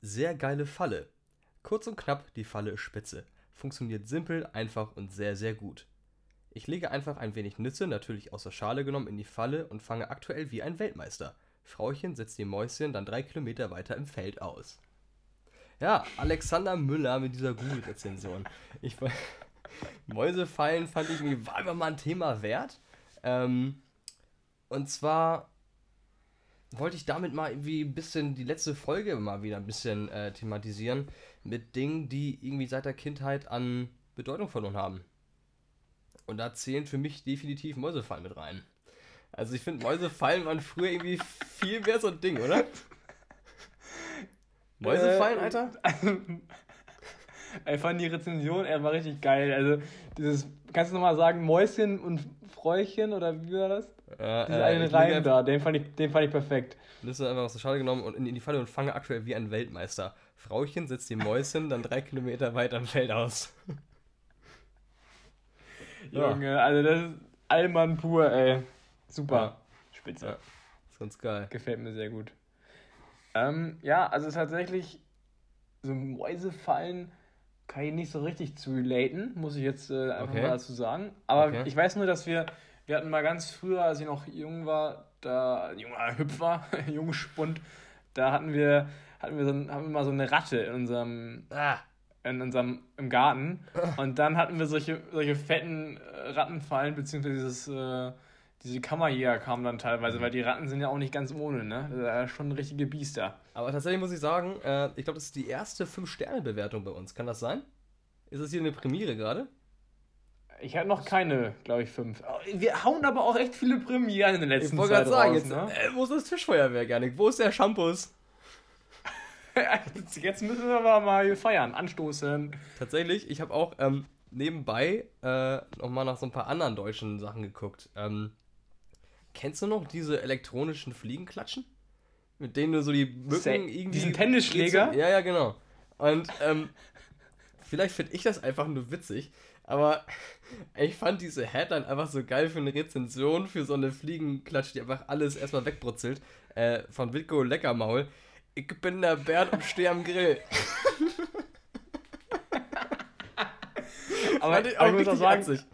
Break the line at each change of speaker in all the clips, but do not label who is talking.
Sehr geile Falle. Kurz und knapp, die Falle ist spitze. Funktioniert simpel, einfach und sehr, sehr gut. Ich lege einfach ein wenig Nüsse, natürlich aus der Schale genommen, in die Falle und fange aktuell wie ein Weltmeister. Frauchen setzt die Mäuschen dann drei Kilometer weiter im Feld aus. Ja, Alexander Müller mit dieser Google-Rezension. Ich Mäusefallen fand ich irgendwie, war immer mal ein Thema wert. Ähm, und zwar wollte ich damit mal irgendwie ein bisschen die letzte Folge mal wieder ein bisschen äh, thematisieren mit Dingen, die irgendwie seit der Kindheit an Bedeutung verloren haben. Und da zählen für mich definitiv Mäusefallen mit rein. Also ich finde, Mäusefallen waren früher irgendwie viel mehr so ein Ding, oder?
Mäusefallen, äh, Alter? ich fand die Rezension, war richtig geil. Also dieses, kannst du nochmal sagen, Mäuschen und Fräuchen oder wie war das? Ja, Dieser äh, eine Reim da, den fand, ich, den fand ich perfekt.
Das ist einfach aus der Schale genommen und in, in die Falle und fange aktuell wie ein Weltmeister. Frauchen setzt die Mäuschen dann drei Kilometer weiter im Feld aus.
Junge, also das ist Allmann pur, ey. Super. Ja. Spitze. Ja.
Ist ganz geil.
Gefällt mir sehr gut. Ähm, ja, also tatsächlich, so Mäusefallen kann ich nicht so richtig zu relaten, muss ich jetzt äh, einfach okay. mal dazu sagen. Aber okay. ich weiß nur, dass wir, wir hatten mal ganz früher, als ich noch jung war, da, junger Hüpfer, Jungspund, da hatten wir, hatten wir, so, haben wir mal so eine Ratte in unserem, ah. in unserem, im Garten. Und dann hatten wir solche, solche fetten äh, Rattenfallen, beziehungsweise dieses, äh, diese Kammerjäger kamen dann teilweise, mhm. weil die Ratten sind ja auch nicht ganz ohne, ne? Das ist ja schon richtige Biester.
Aber tatsächlich muss ich sagen, äh, ich glaube, das ist die erste 5-Sterne-Bewertung bei uns. Kann das sein? Ist das hier eine Premiere gerade?
Ich hatte noch keine, glaube ich, fünf. Wir hauen aber auch echt viele Premieren in den letzten Jahren. Ich wollte gerade sagen,
jetzt, ne? äh, wo ist das Tischfeuerwehr, Janik? Wo ist der Shampoos?
jetzt müssen wir aber mal feiern, anstoßen.
Tatsächlich, ich habe auch ähm, nebenbei äh, nochmal nach so ein paar anderen deutschen Sachen geguckt. Ähm, Kennst du noch diese elektronischen Fliegenklatschen? Mit denen du so die Mücken irgendwie.
Diesen Tennisschläger?
Ja, ja, genau. Und ähm, vielleicht finde ich das einfach nur witzig, aber ich fand diese Headline einfach so geil für eine Rezension für so eine Fliegenklatsch, die einfach alles erstmal wegbrutzelt. Äh, von Witko Leckermaul. Ich bin der Bernd und stehe am Grill.
aber ich, aber ich muss auch sagen, witzig.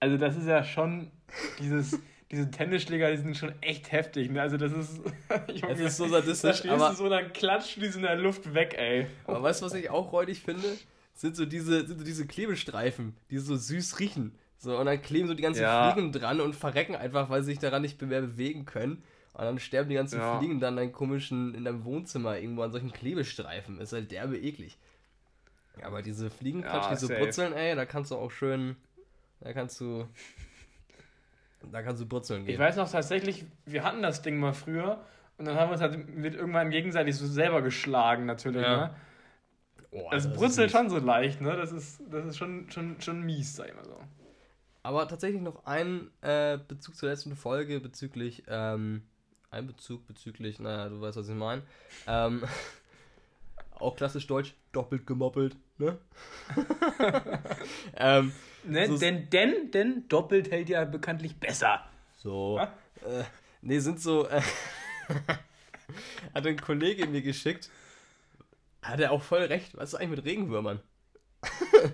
also das ist ja schon dieses, diese Tennisschläger, die sind schon echt heftig. Ne? Also das ist, Junge, das ist so sadistisch. Da aber, du so, dann klatscht die in der Luft weg, ey.
Aber weißt du, was ich auch räudig finde? Sind so diese, sind so diese Klebestreifen, die so süß riechen. So, und dann kleben so die ganzen ja. Fliegen dran und verrecken einfach, weil sie sich daran nicht mehr bewegen können. Und dann sterben die ganzen ja. Fliegen dann in komischen, in deinem Wohnzimmer irgendwo an solchen Klebestreifen. Ist halt derbe eklig. Aber diese Fliegenklatsch, ja, die so brutzeln, ey, da kannst du auch schön, da kannst du da kannst du brutzeln
gehen. Ich weiß noch tatsächlich, wir hatten das Ding mal früher und dann haben wir uns halt mit irgendwann gegenseitig so selber geschlagen, natürlich. Ja. Ne? Oh, das brutzelt schon so leicht, ne? Das ist, das ist schon, schon, schon mies, sag ich mal so.
Aber tatsächlich noch ein äh, Bezug zur letzten Folge bezüglich, ähm, ein Bezug bezüglich, naja, du weißt, was ich meine. Ähm, auch klassisch deutsch, doppelt gemoppelt, ne?
ähm, Ne? So denn, denn, denn doppelt hält ja bekanntlich besser.
So. Äh, nee, sind so. Äh, hat ein Kollege mir geschickt. Hat er auch voll recht. Was ist eigentlich mit Regenwürmern?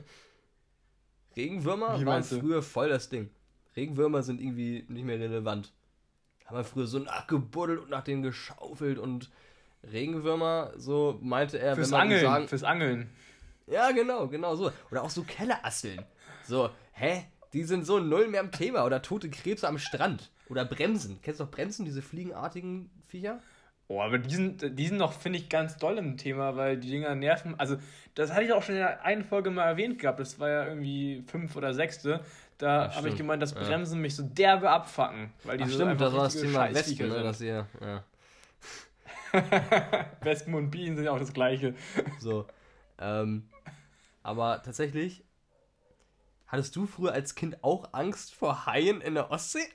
Regenwürmer Wie waren früher voll das Ding. Regenwürmer sind irgendwie nicht mehr relevant. Haben wir früher so nachgebuddelt und nach denen geschaufelt und Regenwürmer, so meinte er,
fürs wenn man Angeln, sagen, fürs Angeln.
Ja, genau, genau so. Oder auch so Kellerasseln. So, hä? Die sind so null mehr im Thema. Oder tote Krebse am Strand. Oder Bremsen. Kennst du noch Bremsen, diese fliegenartigen Viecher?
Oh, aber die sind, die sind noch, finde ich, ganz doll im Thema, weil die Dinger nerven. Also, das hatte ich auch schon in der einen Folge mal erwähnt gehabt. Das war ja irgendwie fünf oder sechste. Da ja, habe ich gemeint, dass Bremsen ja. mich so derbe abfacken. Weil die Ach, so stimmt, das war das Thema Wespen, ne, dass ihr, ja. Wespen und Bienen sind ja auch das Gleiche.
So. Ähm, aber tatsächlich Hattest du früher als Kind auch Angst vor Haien in der Ostsee?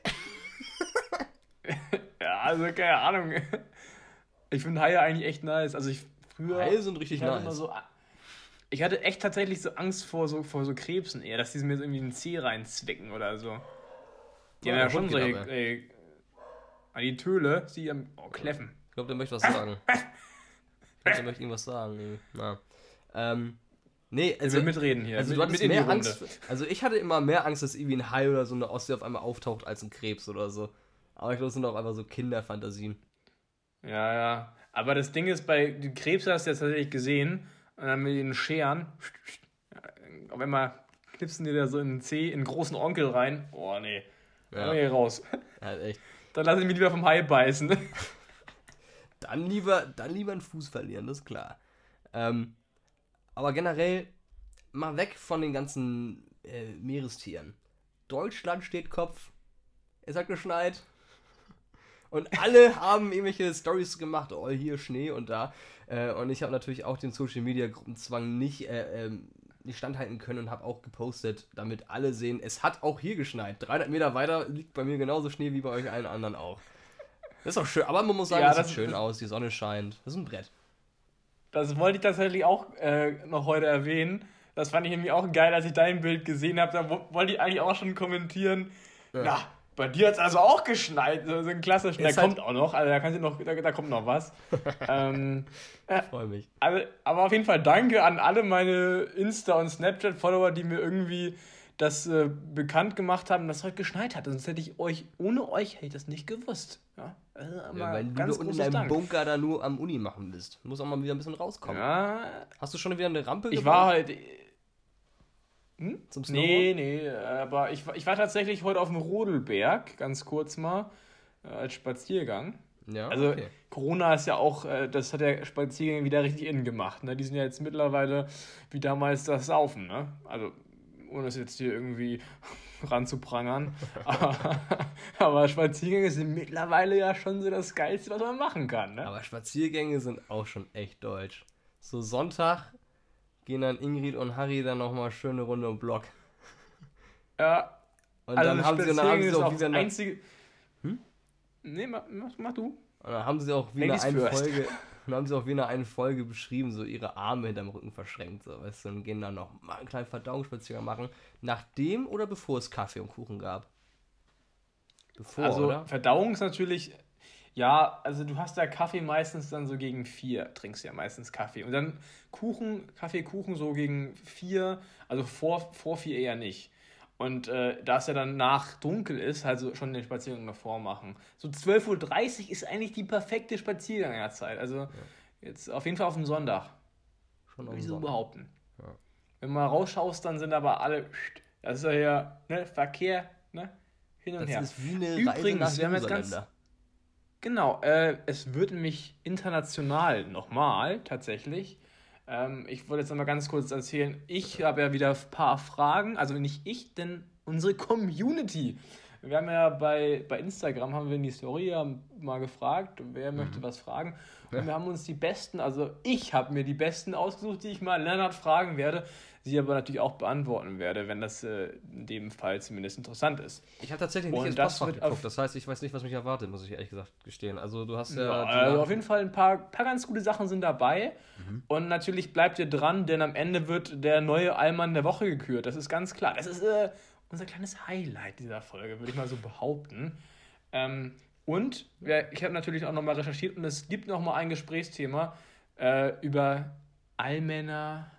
ja, also keine Ahnung. Ich finde Haie eigentlich echt nice. Also ich früher.
Haie sind richtig nice.
So, ich hatte echt tatsächlich so Angst vor so, vor so Krebsen eher, dass die mir so irgendwie einen Zeh reinzwicken oder so. Die ja, haben ja schon solche. Ey, die Töle, die am. Oh, Kläffen.
glaube, der möchte was sagen. ich glaube, der möchte irgendwas sagen. Na. Ähm, nee, also.
Ich mitreden hier.
Also,
mit,
du hattest mehr Angst. Also, ich hatte immer mehr Angst, dass irgendwie ein Hai oder so eine Ostsee auf einmal auftaucht als ein Krebs oder so. Aber ich glaube, das sind auch einfach so Kinderfantasien.
Ja, ja. Aber das Ding ist, bei den Krebs hast du jetzt tatsächlich gesehen, und dann mit den Scheren, auf einmal knipsen die da so in den C, in den großen Onkel rein. Oh, nee. Ja. Hier raus. Ja, echt. Dann lass ich mich lieber vom Hai beißen.
Dann lieber, dann lieber einen Fuß verlieren, das ist klar. Ähm, aber generell, mal weg von den ganzen äh, Meerestieren. Deutschland steht Kopf. Es hat geschneit. Und alle haben irgendwelche Stories gemacht, oh, hier Schnee und da. Äh, und ich habe natürlich auch den Social Media Gruppenzwang nicht, äh, ähm, nicht standhalten können und habe auch gepostet, damit alle sehen, es hat auch hier geschneit. 300 Meter weiter liegt bei mir genauso Schnee wie bei euch allen anderen auch. Das ist auch schön, aber man muss sagen, ja, das sieht schön aus, die Sonne scheint. Das ist ein Brett.
Das wollte ich tatsächlich auch äh, noch heute erwähnen. Das fand ich nämlich auch geil, als ich dein Bild gesehen habe. Da wollte ich eigentlich auch schon kommentieren. Ja. Na, bei dir hat es also auch geschneit. So ein klassischer. Der halt kommt auch noch. Also da, kannst du noch da, da kommt noch was. ähm, äh, Freue mich. Also, aber auf jeden Fall danke an alle meine Insta- und Snapchat-Follower, die mir irgendwie das äh, bekannt gemacht haben, dass es heute geschneit hat. Sonst hätte ich euch, ohne euch hätte ich das nicht gewusst. Ja, also
ja weil du unten in deinem Dank. Bunker da nur am Uni machen bist. Du musst auch mal wieder ein bisschen rauskommen. Ja. Hast du schon wieder eine Rampe
Ich war halt hm? Zum Snowboard? Nee, nee, aber ich, ich war tatsächlich heute auf dem Rodelberg, ganz kurz mal, äh, als Spaziergang. Ja, also okay. Corona ist ja auch, äh, das hat der Spaziergang wieder richtig innen gemacht. Ne? Die sind ja jetzt mittlerweile wie damals das Saufen. Ne? Also ohne es jetzt hier irgendwie ranzuprangern. aber, aber Spaziergänge sind mittlerweile ja schon so das Geilste, was man machen kann. Ne?
Aber Spaziergänge sind auch schon echt deutsch. So Sonntag gehen dann Ingrid und Harry dann nochmal schöne Runde im Block. Ja. Und also dann haben sie, dann haben sie auch wieder eine... Einzige... Hm? Nee, mach, mach, du. Und dann haben sie auch wieder eine Folge... Und haben sie auch wieder eine Folge beschrieben, so ihre Arme hinterm Rücken verschränkt, so, weißt du, und gehen dann noch mal einen kleinen Verdauungsspaziergang machen, nachdem oder bevor es Kaffee und Kuchen gab?
Bevor, also, oder? Verdauung ist natürlich ja, also du hast ja Kaffee meistens dann so gegen vier, trinkst ja meistens Kaffee. Und dann Kuchen, Kaffee, Kuchen so gegen vier, also vor, vor vier eher nicht. Und äh, da es ja dann nach dunkel ist, also schon den Spaziergang davor machen. So 12.30 Uhr ist eigentlich die perfekte Spaziergangerzeit. Also ja. jetzt auf jeden Fall auf dem Sonntag. Schon Würde ich so behaupten. Ja. Wenn du mal rausschaust, dann sind aber alle, das ist ja hier, ne, Verkehr, ne, hin und das her. Ist wie eine Übrigens, Reise nach wir haben jetzt ganz, Genau, äh, es wird mich international nochmal tatsächlich. Ähm, ich wollte jetzt nochmal ganz kurz erzählen, ich habe ja wieder ein paar Fragen, also nicht ich, denn unsere Community. Wir haben ja bei, bei Instagram, haben wir in die Story ja mal gefragt, wer mhm. möchte was fragen. Und ja. wir haben uns die besten, also ich habe mir die besten ausgesucht, die ich mal Lennart fragen werde sie aber natürlich auch beantworten werde, wenn das äh, in dem Fall zumindest interessant ist.
Ich habe tatsächlich nicht ins Postfach geguckt, das heißt, ich weiß nicht, was mich erwartet, muss ich ehrlich gesagt gestehen. Also du hast ja... ja
also auf jeden Fall ein paar, paar ganz gute Sachen sind dabei mhm. und natürlich bleibt ihr dran, denn am Ende wird der neue Allmann der Woche gekürt, das ist ganz klar. Das ist äh, unser kleines Highlight dieser Folge, würde ich mal so behaupten. Ähm, und ja, ich habe natürlich auch nochmal recherchiert und es gibt nochmal ein Gesprächsthema äh, über Allmänner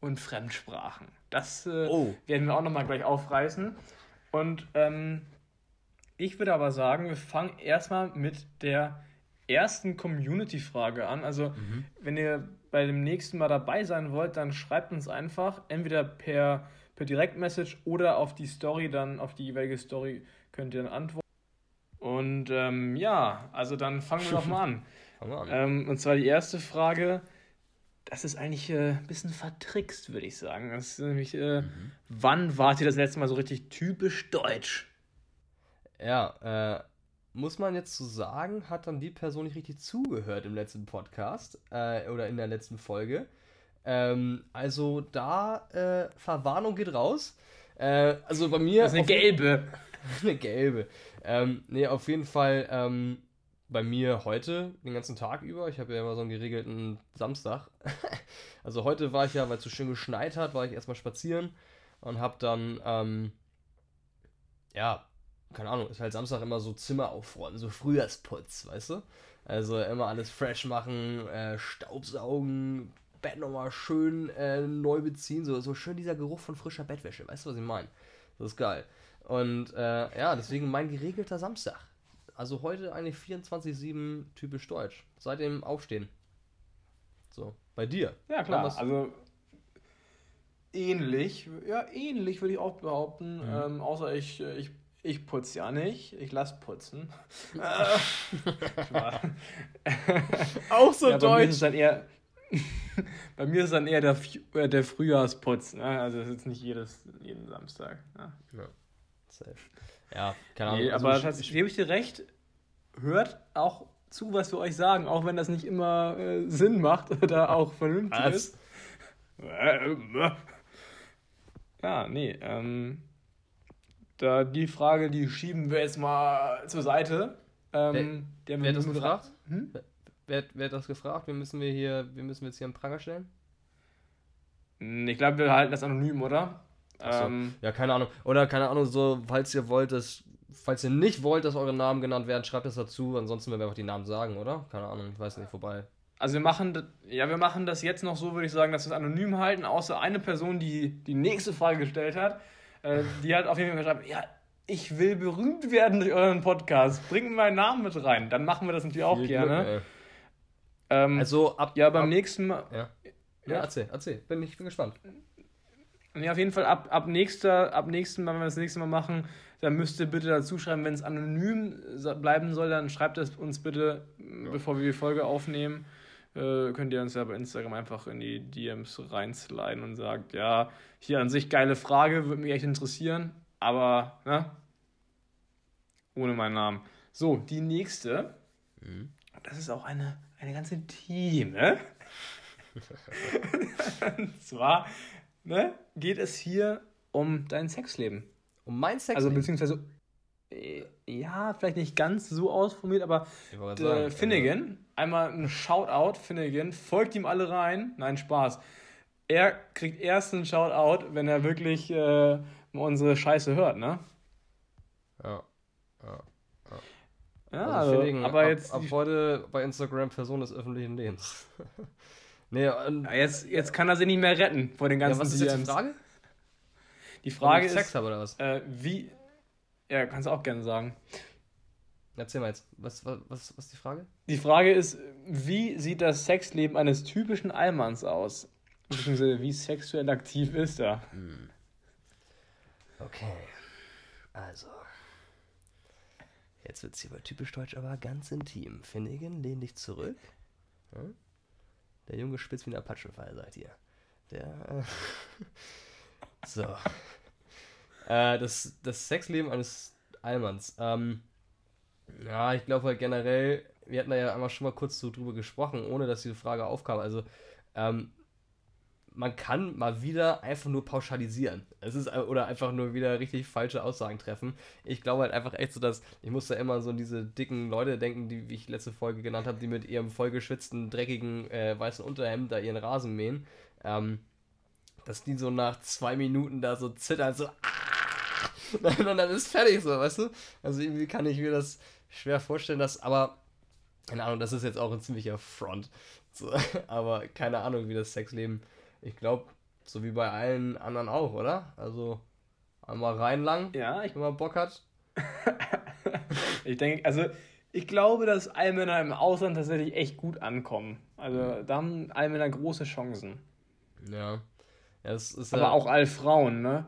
und Fremdsprachen. Das äh, oh. werden wir auch nochmal gleich aufreißen. Und ähm, ich würde aber sagen, wir fangen erstmal mit der ersten Community-Frage an. Also, mhm. wenn ihr bei dem nächsten Mal dabei sein wollt, dann schreibt uns einfach entweder per, per Direktmessage oder auf die Story, dann auf die jeweilige Story könnt ihr dann antworten. Und ähm, ja, also dann fangen wir doch mal an. an. Ähm, und zwar die erste Frage das ist eigentlich äh, ein bisschen vertrickst, würde ich sagen. Das ist nämlich, äh, mhm. wann wart ihr das letzte Mal so richtig typisch deutsch?
Ja, äh, muss man jetzt so sagen, hat dann die Person nicht richtig zugehört im letzten Podcast äh, oder in der letzten Folge. Ähm, also da, äh, Verwarnung geht raus. Äh, also bei mir.
Das ist eine gelbe.
eine gelbe. Ähm, nee, auf jeden Fall. Ähm, bei mir heute den ganzen Tag über. Ich habe ja immer so einen geregelten Samstag. also heute war ich ja, weil es so schön geschneit hat, war ich erstmal spazieren und habe dann, ähm, ja, keine Ahnung, ist halt Samstag immer so Zimmer aufräumen, so Frühjahrsputz, weißt du? Also immer alles fresh machen, äh, Staubsaugen, Bett nochmal schön äh, neu beziehen. So, so schön dieser Geruch von frischer Bettwäsche. Weißt du, was ich meine? Das ist geil. Und äh, ja, deswegen mein geregelter Samstag. Also heute eigentlich 24-7 typisch deutsch. Seit dem Aufstehen. So, bei dir.
Ja, klar. Also ähnlich. Ja, ähnlich würde ich auch behaupten. Mhm. Ähm, außer ich, ich, ich putze ja nicht. Ich lasse putzen. auch so ja, deutsch. Bei mir ist es dann eher, bei mir ist dann eher der, äh, der Frühjahrsputz. Ne? Also das ist jetzt nicht jedes, jeden Samstag. Ne? Ja. Safe. Ja, keine Ahnung. Nee, also aber ich, gebe ich dir recht, hört auch zu, was wir euch sagen, auch wenn das nicht immer äh, Sinn macht oder auch vernünftig was? ist. Ja, nee, ähm, da die Frage, die schieben wir jetzt mal zur Seite. Ähm, wer, wer hat das
gefragt? Hm? Wer, wer, hat das gefragt? Wir müssen wir hier, wir müssen jetzt hier einen Pranger stellen?
Hm, ich glaube, wir halten das anonym, oder?
So. Ähm, ja, keine Ahnung. Oder keine Ahnung, so, falls ihr wollt, dass, falls ihr nicht wollt, dass eure Namen genannt werden, schreibt es dazu. Ansonsten werden wir einfach die Namen sagen, oder? Keine Ahnung, ich weiß nicht, vorbei.
Also wir machen, ja, wir machen das jetzt noch so, würde ich sagen, dass wir es anonym halten, außer eine Person, die die nächste Frage gestellt hat, äh, die hat auf jeden Fall geschrieben, ja, ich will berühmt werden durch euren Podcast, bringt meinen Namen mit rein. Dann machen wir das natürlich auch Viel gerne. Glück, ähm, also ab, ja, beim ab, nächsten Mal.
Ja. ja, ja, erzähl, erzähl, bin, ich bin gespannt.
Ja, auf jeden Fall ab, ab, nächster, ab nächsten Mal, wenn wir das nächste Mal machen, dann müsst ihr bitte dazu schreiben, wenn es anonym bleiben soll, dann schreibt es uns bitte, ja. bevor wir die Folge aufnehmen. Äh, könnt ihr uns ja bei Instagram einfach in die DMs reinsliden und sagt, ja, hier an sich geile Frage, würde mich echt interessieren, aber ne? ohne meinen Namen. So, die nächste. Mhm. Das ist auch eine, eine ganz intime. und zwar ne, geht es hier um dein Sexleben. Um mein also, Sexleben? Also beziehungsweise, äh, ja, vielleicht nicht ganz so ausformuliert, aber äh, sagen, Finnegan, ja. einmal ein Shoutout, Finnegan, folgt ihm alle rein. Nein, Spaß. Er kriegt erst einen Shoutout, wenn er wirklich äh, unsere Scheiße hört, ne? Ja.
Ja. Ja, also, also aber ab, jetzt. Ab heute bei Instagram Person des öffentlichen Lebens.
Nee, und ja, jetzt, jetzt kann er sie nicht mehr retten vor den ganzen ja, was ist jetzt die Frage? Die Frage ist, Sex habe oder was? Äh, wie, ja, kannst du auch gerne sagen.
Erzähl mal jetzt, was, was, was, was ist die Frage?
Die Frage ist, wie sieht das Sexleben eines typischen Allmanns aus? Beziehungsweise wie sexuell aktiv ist er? Hm.
Okay, also. Jetzt wird es hier bei typisch deutsch aber ganz intim. Finnigen, lehn dich zurück. Hm? Der Junge spitzt wie ein Apachenfall, sagt ihr. Der. Äh, so. Äh, das, das Sexleben eines Allmanns. Ähm, ja, ich glaube halt generell, wir hatten da ja einmal schon mal kurz so drüber gesprochen, ohne dass diese Frage aufkam. Also, ähm, man kann mal wieder einfach nur pauschalisieren. Es ist oder einfach nur wieder richtig falsche Aussagen treffen. Ich glaube halt einfach echt so, dass ich muss da immer so an diese dicken Leute denken, die wie ich letzte Folge genannt habe, die mit ihrem vollgeschwitzten dreckigen äh, weißen Unterhemd da ihren Rasen mähen. Ähm, dass die so nach zwei Minuten da so zittern, so ah! und dann ist fertig so, weißt du? Also irgendwie kann ich mir das schwer vorstellen, dass aber keine Ahnung, das ist jetzt auch ein ziemlicher Front. So, aber keine Ahnung, wie das Sexleben ich glaube, so wie bei allen anderen auch, oder? Also einmal reinlang, ja, ich, wenn man Bock hat.
ich denke, also ich glaube, dass Allmänner im Ausland tatsächlich echt gut ankommen. Also mhm. da haben Allmänner große Chancen. Ja. ja Aber ja, auch Allfrauen, ne?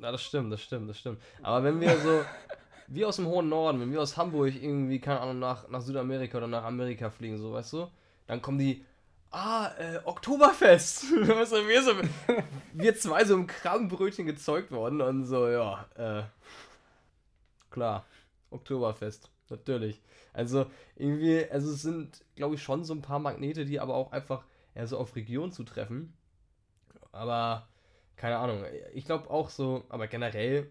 Ja, das stimmt, das stimmt, das stimmt. Aber wenn wir so, wie aus dem hohen Norden, wenn wir aus Hamburg irgendwie, keine Ahnung, nach, nach Südamerika oder nach Amerika fliegen, so, weißt du, dann kommen die ah, äh, Oktoberfest. wir, so, wir zwei so im Krabbenbrötchen gezeugt worden und so, ja, äh, klar, Oktoberfest, natürlich. Also irgendwie, also es sind, glaube ich, schon so ein paar Magnete, die aber auch einfach eher so auf Region zutreffen. Aber, keine Ahnung, ich glaube auch so, aber generell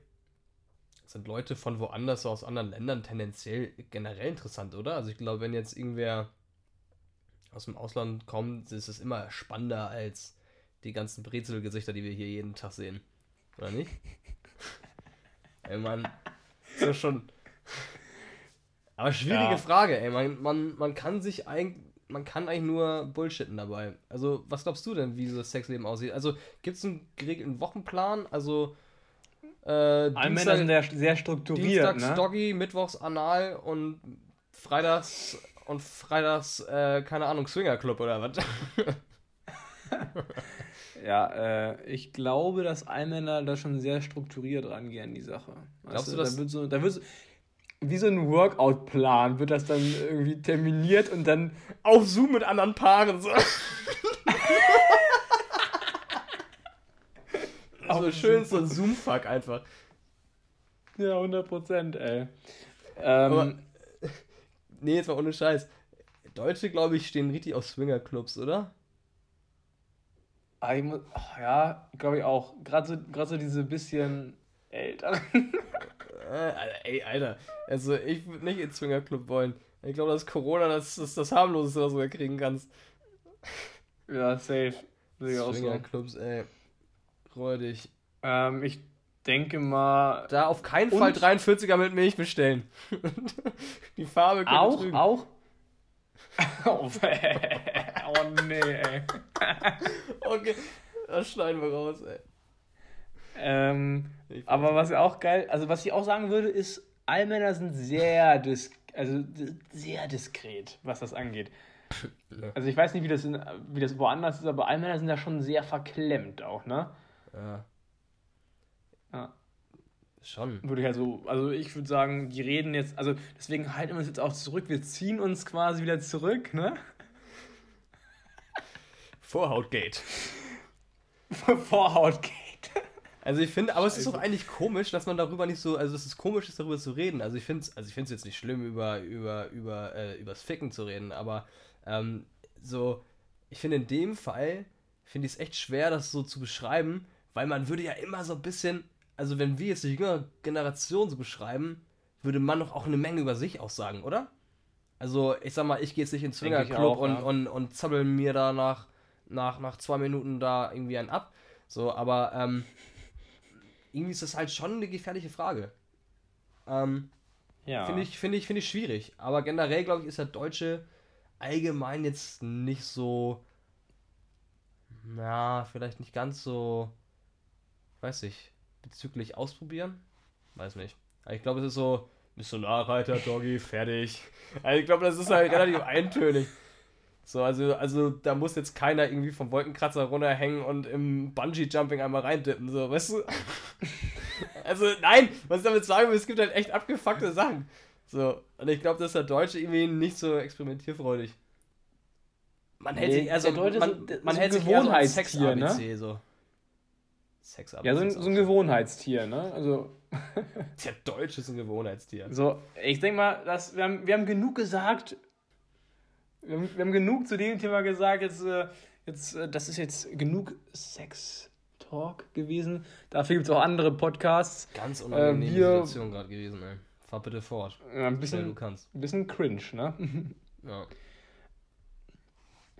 sind Leute von woanders, so aus anderen Ländern tendenziell generell interessant, oder? Also ich glaube, wenn jetzt irgendwer aus dem Ausland kommt, ist es immer spannender als die ganzen Brezelgesichter, die wir hier jeden Tag sehen. Oder nicht? Ey, Mann. So schon. Aber schwierige ja. Frage, ey. Man, man, man kann sich eigentlich. Man kann eigentlich nur bullshitten dabei. Also, was glaubst du denn, wie so das Sexleben aussieht? Also, gibt es einen geregelten Wochenplan? Also, äh, Alle Männer sind ja sehr strukturiert. Dienstags ne? Doggy, Mittwochs Anal und Freitags und Freitags, äh, keine Ahnung, Swingerclub oder was?
ja, äh, ich glaube, dass Allmänner da schon sehr strukturiert rangehen, die Sache. Glaubst weißt du, das? Da wird so, da wird so, wie so ein Workout-Plan wird das dann irgendwie terminiert und dann auf Zoom mit anderen Paaren so.
also schön so ein Zoom-Fuck einfach.
Ja, 100 Prozent, ey. Ähm,
nee, jetzt mal ohne Scheiß. Deutsche, glaube ich, stehen richtig auf Swinger-Clubs, oder?
Ah, ich muss, oh, ja, glaube ich auch. Gerade so, so diese bisschen älteren.
äh, ey, Alter. Also, ich würde nicht in Swinger-Club wollen. Ich glaube, dass Corona das, das, das harmloseste, was du kriegen kannst.
Ja, safe. Swinger-Clubs, ey.
Freudig.
Ähm, ich denke mal.
Da auf keinen Fall 43er mit Milch bestellen. Die Farbe
könnte Auch, trügen. auch. oh, oh nee, ey.
okay, das schneiden wir raus, ey.
Ähm, aber was auch geil, also was ich auch sagen würde, ist, Allmänner sind sehr, dis also sehr diskret, was das angeht. Also ich weiß nicht, wie das, in, wie das woanders ist, aber Allmänner sind da schon sehr verklemmt auch, ne? Ja. Ja. Schon. Würde ich also, also ich würde sagen, die reden jetzt, also deswegen halten wir uns jetzt auch zurück, wir ziehen uns quasi wieder zurück, ne?
Vorhautgate.
Vorhautgate.
Also ich finde, aber es ist doch eigentlich komisch, dass man darüber nicht so, also es ist komisch, ist darüber zu reden. Also ich finde es, also ich finde es jetzt nicht schlimm, über über über äh, übers Ficken zu reden, aber ähm, so, ich finde in dem Fall finde ich es echt schwer, das so zu beschreiben, weil man würde ja immer so ein bisschen, also wenn wir jetzt die jüngere Generation so beschreiben, würde man doch auch eine Menge über sich aussagen, oder? Also ich sag mal, ich gehe jetzt nicht in den Swingerclub und, ja. und, und zappel mir da nach, nach, nach zwei Minuten da irgendwie einen ab. So, aber ähm, irgendwie ist das halt schon eine gefährliche Frage. Ähm, ja. Finde ich, find ich, find ich schwierig. Aber generell, glaube ich, ist der Deutsche allgemein jetzt nicht so. Na, vielleicht nicht ganz so. Weiß ich. Bezüglich ausprobieren? Weiß nicht. Aber ich glaube, es ist so. Missionarreiter, Doggy, fertig. Also ich glaube, das ist halt relativ eintönig. So, also, also da muss jetzt keiner irgendwie vom Wolkenkratzer runterhängen und im Bungee-Jumping einmal reindippen, so, weißt du? also, nein, was ich damit sagen will, es gibt halt echt abgefuckte Sachen. So, und ich glaube, dass der Deutsche irgendwie nicht so experimentierfreudig. Man hält nee, sich eher so, man, man, man hält sich eher so Sex ABC, ne? so.
Sex Ja, so ein, so ein Gewohnheitstier, ne? Also.
der Deutsche ist ein Gewohnheitstier.
So, ich denke mal, dass wir, haben, wir haben genug gesagt wir haben, wir haben genug zu dem Thema gesagt. Jetzt, äh, jetzt, äh, das ist jetzt genug Sex-Talk gewesen. Dafür gibt es auch andere Podcasts. Ganz unangenehme äh, wir, Situation gerade gewesen, ey. Fahr bitte fort. Ein bisschen, du kannst. Ein bisschen cringe, ne? ja.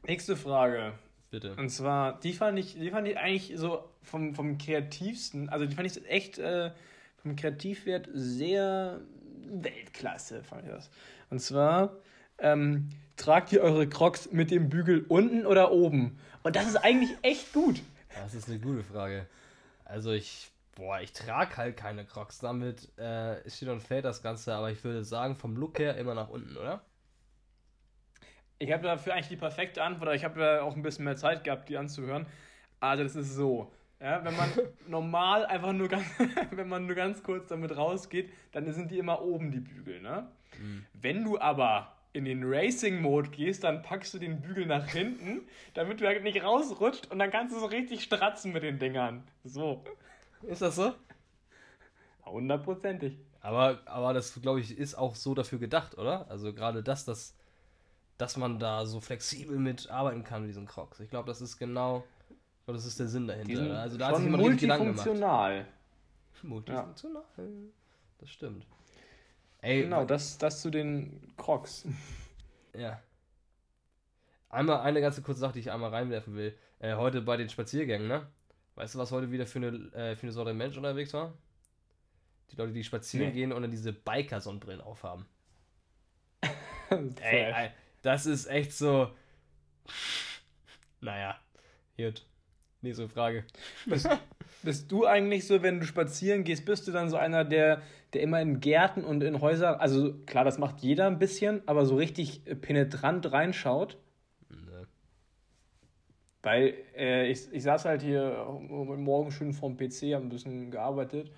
Nächste Frage. Bitte. Und zwar, die fand ich, die fand ich eigentlich so vom, vom kreativsten, also die fand ich echt äh, vom Kreativwert sehr Weltklasse, fand ich das. Und zwar, ähm, tragt ihr eure Crocs mit dem Bügel unten oder oben? Und das ist eigentlich echt gut.
Das ist eine gute Frage. Also ich, boah, ich trage halt keine Crocs. Damit äh, steht und fällt das Ganze, aber ich würde sagen, vom Look her immer nach unten, oder?
Ich habe dafür eigentlich die perfekte Antwort, ich habe ja auch ein bisschen mehr Zeit gehabt, die anzuhören. Also das ist so. Ja, wenn man normal einfach nur ganz, wenn man nur ganz kurz damit rausgeht, dann sind die immer oben, die Bügel, ne? Mhm. Wenn du aber in den Racing-Mode gehst, dann packst du den Bügel nach hinten, damit du halt nicht rausrutscht und dann kannst du so richtig stratzen mit den Dingern. So.
Ist das so?
Hundertprozentig.
Aber, aber das, glaube ich, ist auch so dafür gedacht, oder? Also gerade das, dass, dass man da so flexibel mit arbeiten kann mit diesen Crocs. Ich glaube, das ist genau, das ist der Sinn dahinter. Also da hat sich immer multifunktional. Multifunktional. Ja. Das stimmt.
Ey, genau, das, das zu den Crocs.
Ja. Einmal eine ganze kurze Sache, die ich einmal reinwerfen will. Äh, heute bei den Spaziergängen, ne? Weißt du, was heute wieder für eine, äh, für eine Sorte Mensch unterwegs war? Die Leute, die spazieren nee. gehen und dann diese Biker-Sonnenbrillen aufhaben. ey, ey, das ist echt so. Naja, gut. Nächste Frage.
Bist, bist, du eigentlich so, wenn du spazieren gehst, bist du dann so einer, der, der immer in Gärten und in Häuser, also klar, das macht jeder ein bisschen, aber so richtig penetrant reinschaut? Nee. Weil äh, ich, ich saß halt hier morgen schön vorm PC, hab ein bisschen gearbeitet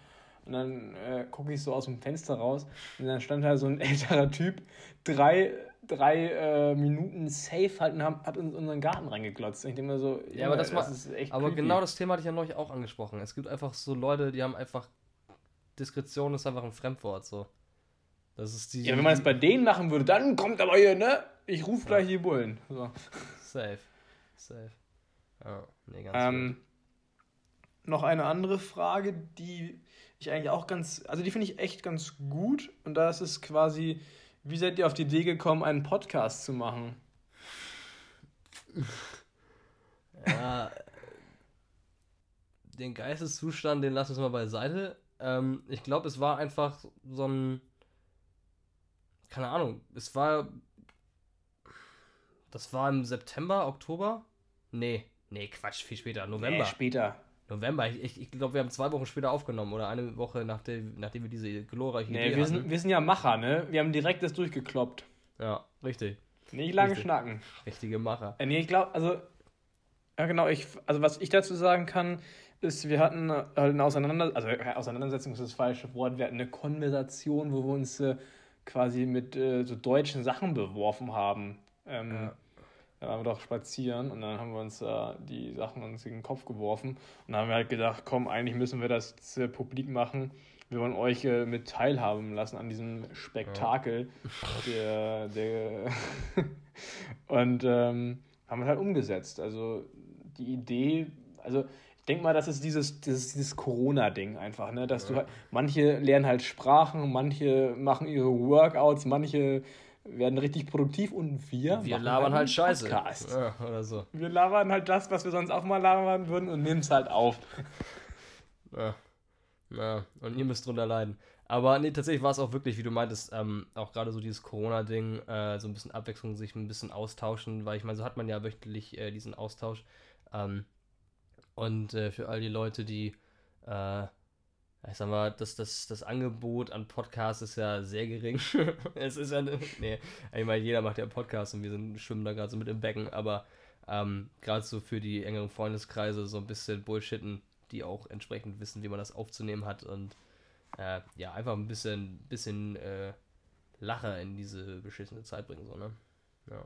und dann äh, gucke ich so aus dem Fenster raus und dann stand da so ein älterer Typ, drei drei äh, Minuten safe halt und haben, hat in unseren Garten reingeglotzt. Ich denke mir so, ja, aber das,
das ist echt Aber creepy. genau das Thema hatte ich ja neulich auch angesprochen. Es gibt einfach so Leute, die haben einfach Diskretion ist einfach ein Fremdwort so.
Das ist die. Ja, wenn man es bei denen machen würde, dann kommt aber hier, ne? Ich rufe gleich ja. die Bullen. So. Safe. Safe. Ja, nee, ganz ähm, Noch eine andere Frage, die ich eigentlich auch ganz, also die finde ich echt ganz gut. Und da ist es quasi, wie seid ihr auf die Idee gekommen, einen Podcast zu machen?
Ja, den Geisteszustand, den lassen wir mal beiseite. Ähm, ich glaube, es war einfach so ein. Keine Ahnung, es war. Das war im September, Oktober? Nee, nee, Quatsch, viel später, November. Nee, später. November. Ich, ich glaube, wir haben zwei Wochen später aufgenommen oder eine Woche nachdem, nachdem wir diese glorreiche
nee, Idee wir hatten. Sind, wir sind ja Macher, ne? Wir haben direkt das durchgekloppt.
Ja, richtig.
Nicht lange richtig. schnacken.
Richtige Macher.
Äh, nee, ich glaube, also, ja genau, ich, also was ich dazu sagen kann, ist, wir hatten halt eine Auseinandersetzung, also äh, Auseinandersetzung ist das falsche Wort, wir hatten eine Konversation, wo wir uns äh, quasi mit äh, so deutschen Sachen beworfen haben. Ähm, ja. Da waren wir doch spazieren und dann haben wir uns äh, die Sachen uns in den Kopf geworfen und dann haben wir halt gedacht, komm, eigentlich müssen wir das äh, publik machen. Wir wollen euch äh, mit teilhaben lassen an diesem Spektakel. Ja. Der, der und ähm, haben wir halt umgesetzt. Also die Idee, also ich denke mal, das ist dieses, dieses, dieses Corona-Ding einfach, ne? Dass ja. du halt, manche lernen halt Sprachen, manche machen ihre Workouts, manche werden richtig produktiv und wir. Wir labern halt Scheiße. Ja, oder so. Wir labern halt das, was wir sonst auch mal labern würden und nehmen es halt auf.
Ja. ja. Und ihr müsst drunter leiden. Aber nee, tatsächlich war es auch wirklich, wie du meintest, ähm, auch gerade so dieses Corona-Ding, äh, so ein bisschen Abwechslung, sich ein bisschen austauschen, weil ich meine, so hat man ja wöchentlich äh, diesen Austausch. Ähm, und äh, für all die Leute, die äh, ich sag mal, das, das, das Angebot an Podcasts ist ja sehr gering. es ist ja, nee, ich meine, jeder macht ja einen Podcast und wir sind, schwimmen da gerade so mit im Becken, aber ähm, gerade so für die engeren Freundeskreise so ein bisschen Bullshitten, die auch entsprechend wissen, wie man das aufzunehmen hat und äh, ja, einfach ein bisschen, bisschen äh, Lacher in diese beschissene Zeit bringen, so, ne? Ja.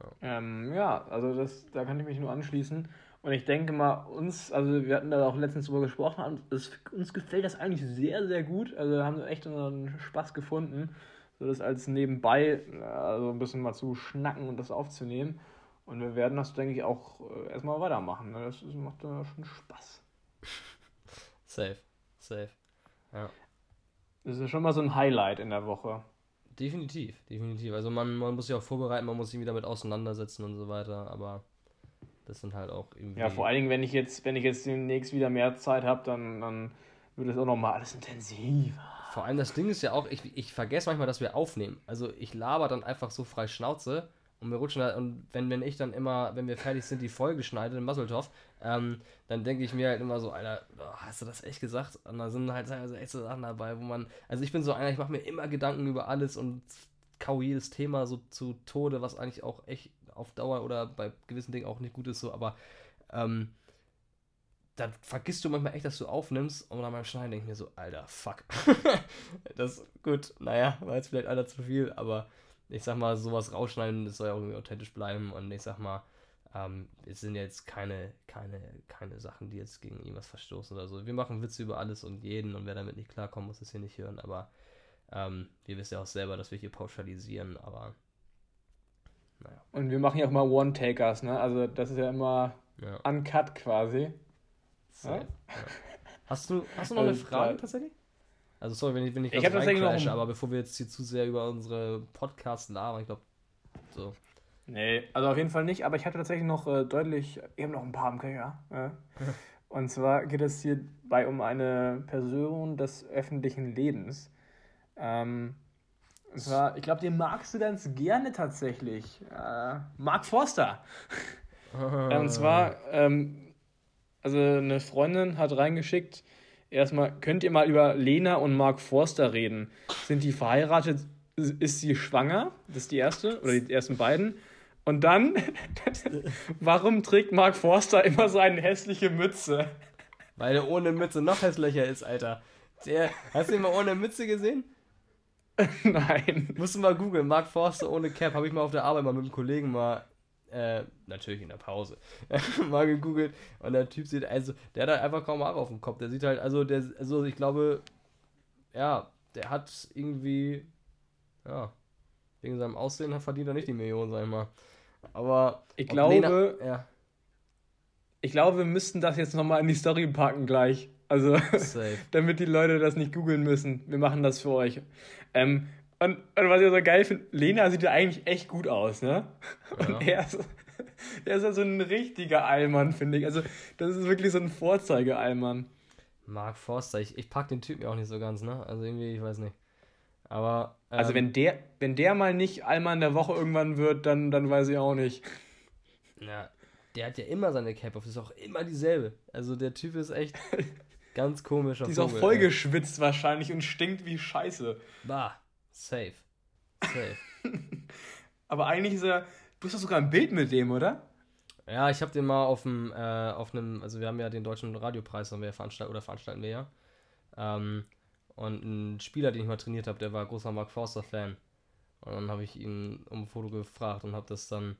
Ja. Ähm, ja, also das, da kann ich mich nur anschließen. Und ich denke mal, uns, also wir hatten da auch letztens drüber gesprochen, es, uns gefällt das eigentlich sehr, sehr gut. Also wir haben echt unseren Spaß gefunden, so das als nebenbei also ein bisschen mal zu schnacken und das aufzunehmen. Und wir werden das, denke ich, auch äh, erstmal weitermachen. Ne? Das, das macht ja schon Spaß.
Safe, safe. Ja.
Das ist schon mal so ein Highlight in der Woche.
Definitiv, definitiv. Also man, man muss sich auch vorbereiten, man muss sich wieder damit auseinandersetzen und so weiter, aber das sind halt auch
irgendwie. Ja, vor allen Dingen, wenn ich jetzt, wenn ich jetzt demnächst wieder mehr Zeit habe, dann, dann wird es auch nochmal alles intensiver.
Vor allem das Ding ist ja auch, ich, ich vergesse manchmal, dass wir aufnehmen. Also ich laber dann einfach so frei Schnauze und wir rutschen da, und wenn, wenn ich dann immer, wenn wir fertig sind, die Folge schneide in Musseltoff, ähm, dann denke ich mir halt immer so, Alter, oh, hast du das echt gesagt? Und da sind halt also echt so Sachen dabei, wo man, also ich bin so einer, ich mache mir immer Gedanken über alles und kau jedes Thema so zu Tode, was eigentlich auch echt auf Dauer oder bei gewissen Dingen auch nicht gut ist, so, aber ähm, dann vergisst du manchmal echt, dass du aufnimmst und dann beim Schneiden denke ich mir so, Alter, fuck. das gut, naja, war jetzt vielleicht einer zu viel, aber ich sag mal, sowas rausschneiden, das soll ja irgendwie authentisch bleiben und ich sag mal, ähm, es sind jetzt keine, keine, keine Sachen, die jetzt gegen irgendwas verstoßen oder so. Wir machen Witze über alles und jeden und wer damit nicht klarkommt, muss es hier nicht hören, aber ähm, wir wissen ja auch selber, dass wir hier pauschalisieren, aber
naja. Und wir machen ja auch mal One-Takers, ne? Also das ist ja immer ja. uncut quasi. So, ja?
Hast, du, hast du noch eine Frage tatsächlich? Also sorry, wenn ich, wenn ich, ich tatsächlich noch aber bevor wir jetzt hier zu sehr über unsere Podcasts labern, ich glaube, so.
Nee, also auf jeden Fall nicht, aber ich hatte tatsächlich noch äh, deutlich, eben noch ein paar im Köcher. Äh. Und zwar geht es hierbei um eine Person des öffentlichen Lebens. Ähm, ich glaube, den magst du ganz gerne tatsächlich. Äh, Mark Forster. Und zwar, ähm, also eine Freundin hat reingeschickt, erstmal, könnt ihr mal über Lena und Mark Forster reden? Sind die verheiratet? Ist sie schwanger? Das ist die erste, oder die ersten beiden. Und dann, warum trägt Mark Forster immer so eine hässliche Mütze?
Weil er ohne Mütze noch hässlicher ist, Alter. Der, hast du ihn mal ohne Mütze gesehen?
Nein.
Musst du mal googeln, Mark Forster ohne Cap, habe ich mal auf der Arbeit mal mit einem Kollegen mal, äh, natürlich in der Pause, mal gegoogelt und der Typ sieht, also, der hat halt einfach kaum Haare auf dem Kopf, der sieht halt, also, der, also, ich glaube, ja, der hat irgendwie, ja, wegen seinem Aussehen verdient er nicht die Million, sag ich mal. Aber
ich glaube, Lena, ja. ich glaube, wir müssten das jetzt nochmal in die Story packen gleich. Also, damit die Leute das nicht googeln müssen. Wir machen das für euch. Ähm, und, und, was ich so geil finde, Lena sieht ja eigentlich echt gut aus, ne? Ja. Und er ist, er ist ja so ein richtiger Allmann, finde ich. Also, das ist wirklich so ein Vorzeige-Allmann.
Mark Forster, ich, ich pack den Typen ja auch nicht so ganz, ne? Also irgendwie, ich weiß nicht. Aber.
Ähm, also wenn der, wenn der mal nicht Allmann der Woche irgendwann wird, dann, dann weiß ich auch nicht.
Ja, der hat ja immer seine Cap auf, ist auch immer dieselbe. Also der Typ ist echt ganz komischer
Die ist Vogel, auch vollgeschwitzt wahrscheinlich und stinkt wie Scheiße.
Bah, safe. Safe.
Aber eigentlich ist er. Du hast doch sogar ein Bild mit dem, oder?
Ja, ich habe den mal auf dem, äh, auf einem, also wir haben ja den deutschen Radiopreis, haben wir veranstalten oder veranstalten wir ja. Ähm, und ein Spieler, den ich mal trainiert habe, der war großer Mark Forster-Fan. Und dann habe ich ihn um ein Foto gefragt und habe das dann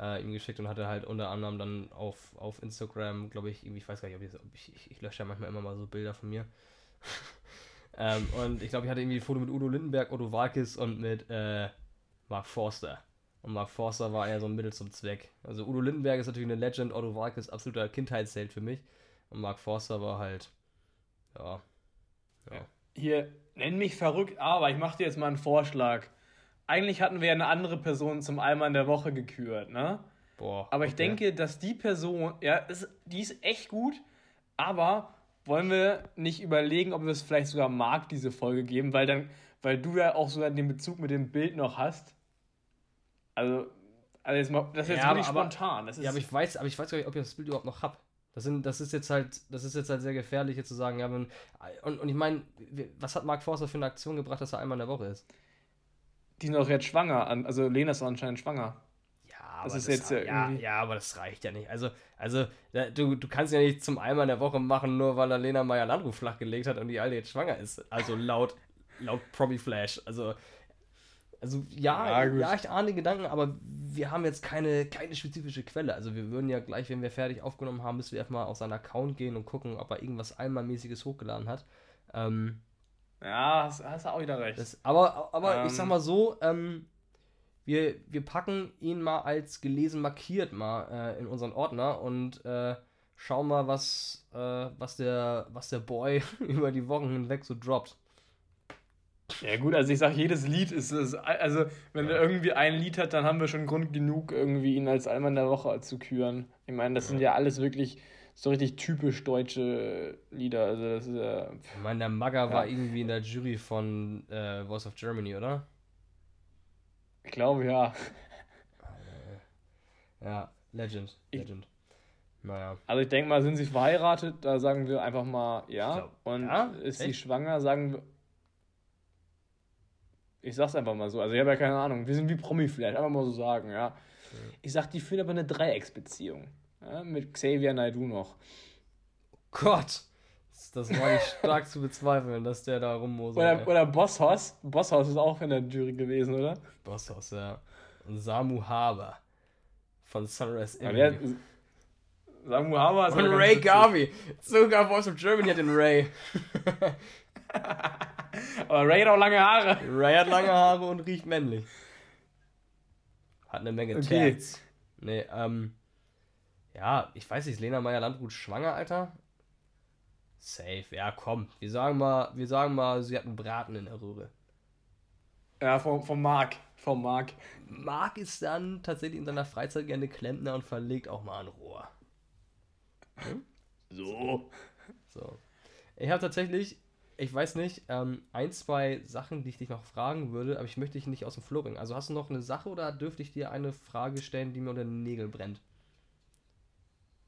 äh, ihm geschickt und hatte halt unter anderem dann auf, auf Instagram, glaube ich, irgendwie, ich weiß gar nicht, ob ich, ob ich, ich, ich lösche ja manchmal immer mal so Bilder von mir. ähm, und ich glaube, ich hatte irgendwie ein Foto mit Udo Lindenberg, Otto Walkes und mit äh, Mark Forster. Und Mark Forster war eher so ein Mittel zum Zweck. Also Udo Lindenberg ist natürlich eine Legend, Otto Walkes absoluter Kindheitsheld für mich. Und Mark Forster war halt, ja,
ja hier, nenn mich verrückt, aber ich mache dir jetzt mal einen Vorschlag. Eigentlich hatten wir ja eine andere Person zum Allmann der Woche gekürt, ne? Boah. Aber ich okay. denke, dass die Person, ja, ist, die ist echt gut, aber wollen wir nicht überlegen, ob wir es vielleicht sogar Marc diese Folge geben, weil dann, weil du ja auch sogar den Bezug mit dem Bild noch hast. Also, also jetzt mal, das ist jetzt ja, wirklich
aber, spontan. Das ist ja, aber ich weiß, aber ich weiß gar nicht, ob ich das Bild überhaupt noch habe. Das, sind, das ist jetzt halt, das ist jetzt halt sehr gefährlich, jetzt zu sagen, ja, wenn, und, und ich meine, was hat Mark Forster für eine Aktion gebracht, dass er einmal in der Woche ist?
Die sind auch jetzt schwanger, also Lena ist anscheinend schwanger.
Ja, aber das ist jetzt ja, ja, ja, aber das reicht ja nicht. Also, also du, du kannst ja nicht zum einmal in der Woche machen, nur weil er Lena Meyer Landruf flachgelegt hat und die Alte jetzt schwanger ist. Also laut, laut Promi Flash. Also, also ja, ja, ja, ich ahne den Gedanken, aber wir haben jetzt keine, keine spezifische Quelle. Also wir würden ja gleich, wenn wir fertig aufgenommen haben, müssen wir erstmal auf seinen Account gehen und gucken, ob er irgendwas einmalmäßiges hochgeladen hat. Ähm,
ja, hast, hast du auch wieder recht.
Das, aber aber ähm, ich sag mal so, ähm, wir, wir packen ihn mal als gelesen markiert mal äh, in unseren Ordner und äh, schauen mal, was, äh, was, der, was der Boy über die Wochen hinweg so droppt.
Ja gut, also ich sag, jedes Lied ist, ist also wenn ja. er irgendwie ein Lied hat, dann haben wir schon Grund genug, irgendwie ihn als Allmann der Woche zu küren. Ich meine, das ja. sind ja alles wirklich so richtig typisch deutsche Lieder. Also das ist ja.
Ich meine, der Magger ja. war irgendwie in der Jury von äh, Voice of Germany, oder?
Ich glaube ja.
Ja, Legend. Legend. Ich, naja.
Also ich denke mal, sind sie verheiratet, da sagen wir einfach mal ja. Glaub, Und ja? ist Echt? sie schwanger, sagen wir. Ich sag's einfach mal so. Also ich habe ja keine Ahnung. Wir sind wie Promi-Flash, einfach mal so sagen, ja. Ich sag, die führen aber eine Dreiecksbeziehung. Ja, mit Xavier Naidu noch.
Gott! Das war nicht stark zu bezweifeln, dass der da rummosert.
Oder, oder Bosshaus. Bosshaus ist auch in der Jury gewesen, oder?
Bosshaus, ja. Und Samu Haber von Sunrise
Image. Samu Haber
ist Und Ray Garvey. Sogar Voice of Germany hat den Ray.
Aber Ray hat auch lange Haare.
Ray hat lange Haare und riecht männlich. Hat eine Menge okay. Tats. Nee, ähm. Ja, ich weiß nicht, Lena Meyer-Landrut schwanger, Alter? Safe, ja, komm. Wir sagen mal, wir sagen mal, sie hat einen Braten in der Röhre.
Ja, vom, vom Mark. Vom Mark.
Mark ist dann tatsächlich in seiner Freizeit gerne Klempner und verlegt auch mal ein Rohr.
Hm? So.
So. Ich habe tatsächlich ich weiß nicht, ähm, ein, zwei Sachen, die ich dich noch fragen würde, aber ich möchte dich nicht aus dem Floh bringen. Also hast du noch eine Sache oder dürfte ich dir eine Frage stellen, die mir unter den Nägeln brennt?